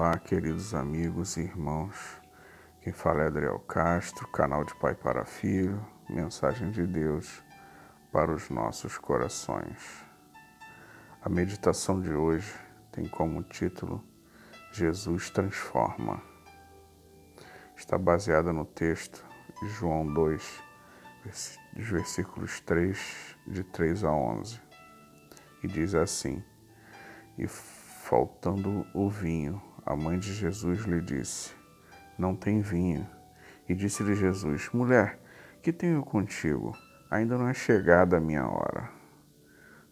Olá, queridos amigos e irmãos. Quem fala é Adriel Castro, canal de Pai para Filho, mensagem de Deus para os nossos corações. A meditação de hoje tem como título Jesus transforma. Está baseada no texto João 2, versículos 3, de 3 a 11. E diz assim: E faltando o vinho, a mãe de Jesus lhe disse: Não tem vinho. E disse-lhe Jesus: Mulher, que tenho contigo? Ainda não é chegada a minha hora.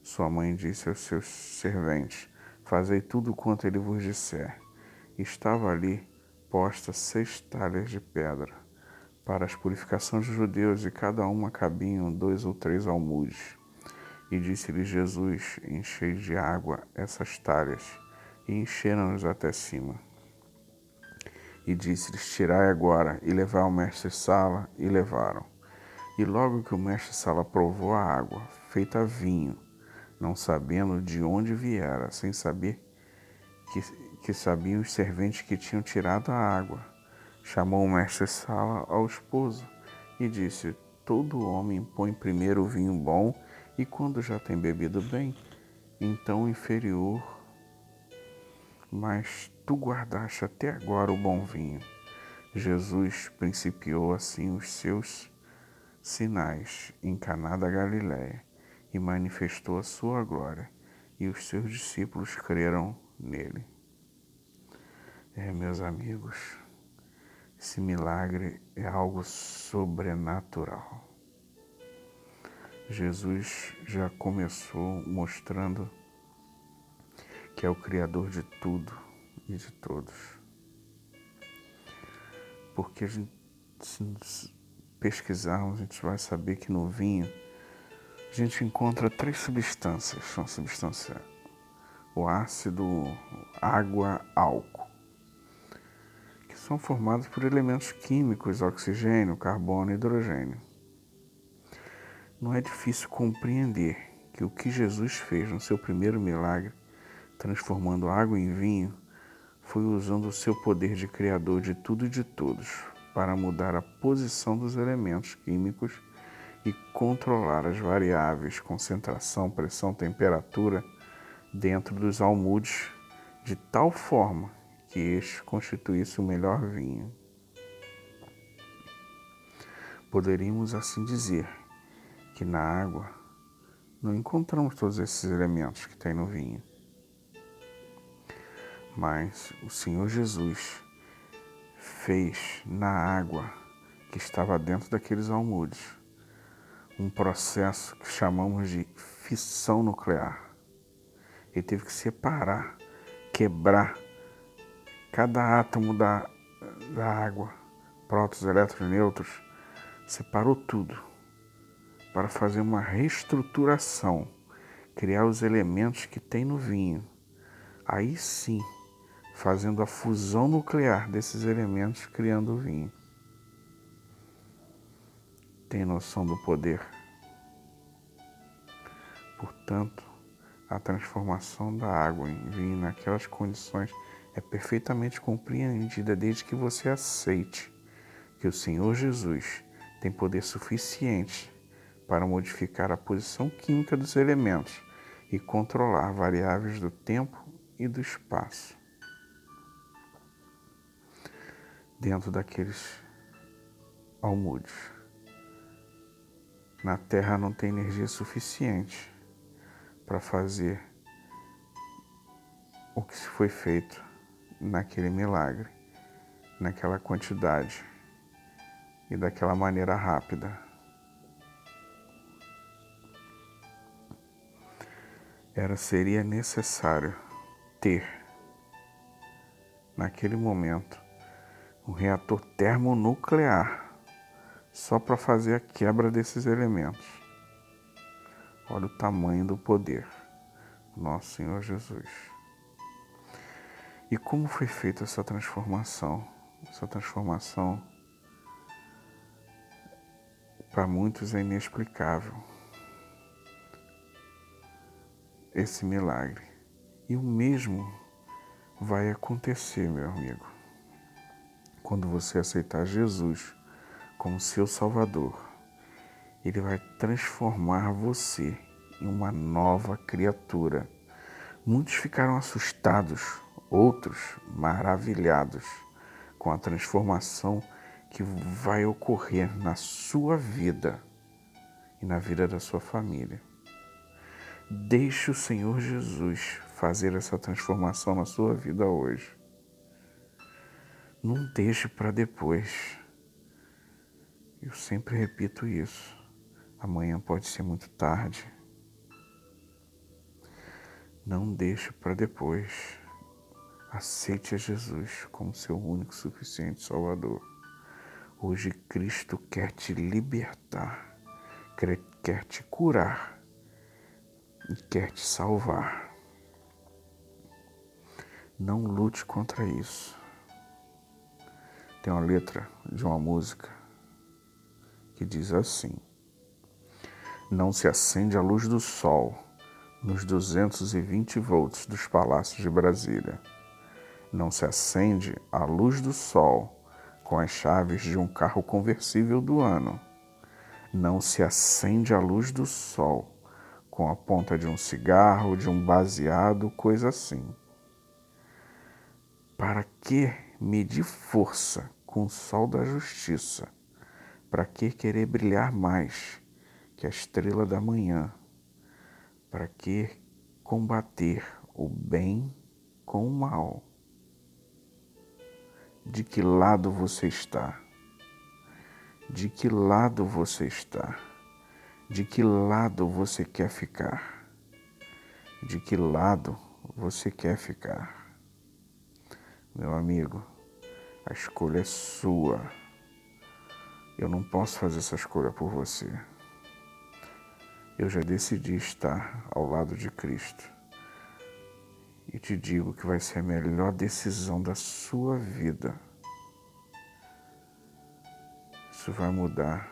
Sua mãe disse aos seus serventes: Fazei tudo quanto ele vos disser. Estava ali posta seis talhas de pedra para as purificações dos judeus, e cada uma cabiam dois ou três almudes. E disse-lhe Jesus: Enchei de água essas talhas e encheram-nos até cima. E disse-lhes: Tirai agora e levai ao mestre-sala, e levaram. E logo que o mestre-sala provou a água, feita vinho, não sabendo de onde viera, sem saber que, que sabiam os serventes que tinham tirado a água, chamou o mestre-sala ao esposo e disse: Todo homem põe primeiro o vinho bom, e quando já tem bebido bem, então o inferior mas tu guardaste até agora o bom vinho. Jesus principiou assim os seus sinais em Caná da Galiléia e manifestou a sua glória, e os seus discípulos creram nele. É, meus amigos, esse milagre é algo sobrenatural. Jesus já começou mostrando que é o Criador de tudo e de todos. Porque a gente, se pesquisarmos, a gente vai saber que no vinho a gente encontra três substâncias. São substâncias o ácido, água, álcool, que são formados por elementos químicos, oxigênio, carbono e hidrogênio. Não é difícil compreender que o que Jesus fez no seu primeiro milagre transformando água em vinho, foi usando o seu poder de criador de tudo e de todos para mudar a posição dos elementos químicos e controlar as variáveis concentração, pressão, temperatura dentro dos almudes de tal forma que este constituísse o melhor vinho. Poderíamos assim dizer que na água não encontramos todos esses elementos que tem no vinho mas o Senhor Jesus fez na água que estava dentro daqueles almudes um processo que chamamos de fissão nuclear. Ele teve que separar, quebrar cada átomo da, da água, prótons, elétrons, nêutrons, separou tudo para fazer uma reestruturação, criar os elementos que tem no vinho. Aí sim fazendo a fusão nuclear desses elementos, criando o vinho. Tem noção do poder? Portanto, a transformação da água em vinho naquelas condições é perfeitamente compreendida desde que você aceite que o Senhor Jesus tem poder suficiente para modificar a posição química dos elementos e controlar variáveis do tempo e do espaço. Dentro daqueles almudes. Na Terra não tem energia suficiente para fazer o que foi feito naquele milagre, naquela quantidade e daquela maneira rápida. Era seria necessário ter naquele momento um reator termonuclear só para fazer a quebra desses elementos. Olha o tamanho do poder, nosso Senhor Jesus. E como foi feita essa transformação? Essa transformação para muitos é inexplicável. Esse milagre. E o mesmo vai acontecer, meu amigo, quando você aceitar Jesus como seu Salvador. Ele vai transformar você em uma nova criatura. Muitos ficaram assustados, outros maravilhados com a transformação que vai ocorrer na sua vida e na vida da sua família. Deixe o Senhor Jesus fazer essa transformação na sua vida hoje. Não deixe para depois. Eu sempre repito isso. Amanhã pode ser muito tarde. Não deixe para depois. Aceite a Jesus como seu único suficiente Salvador. Hoje Cristo quer te libertar, quer te curar e quer te salvar. Não lute contra isso. Tem uma letra de uma música que diz assim: Não se acende a luz do sol nos 220 volts dos palácios de Brasília não se acende a luz do sol com as chaves de um carro conversível do ano. Não se acende a luz do sol com a ponta de um cigarro, de um baseado, coisa assim. Para que medir força com o sol da justiça? Para que querer brilhar mais que a estrela da manhã? Para que combater o bem com o mal? de que lado você está. De que lado você está. De que lado você quer ficar. De que lado você quer ficar. Meu amigo, a escolha é sua. Eu não posso fazer essa escolha por você. Eu já decidi estar ao lado de Cristo e te digo que vai ser a melhor decisão da sua vida. Isso vai mudar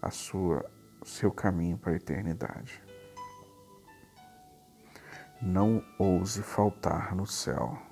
a sua seu caminho para a eternidade. Não ouse faltar no céu.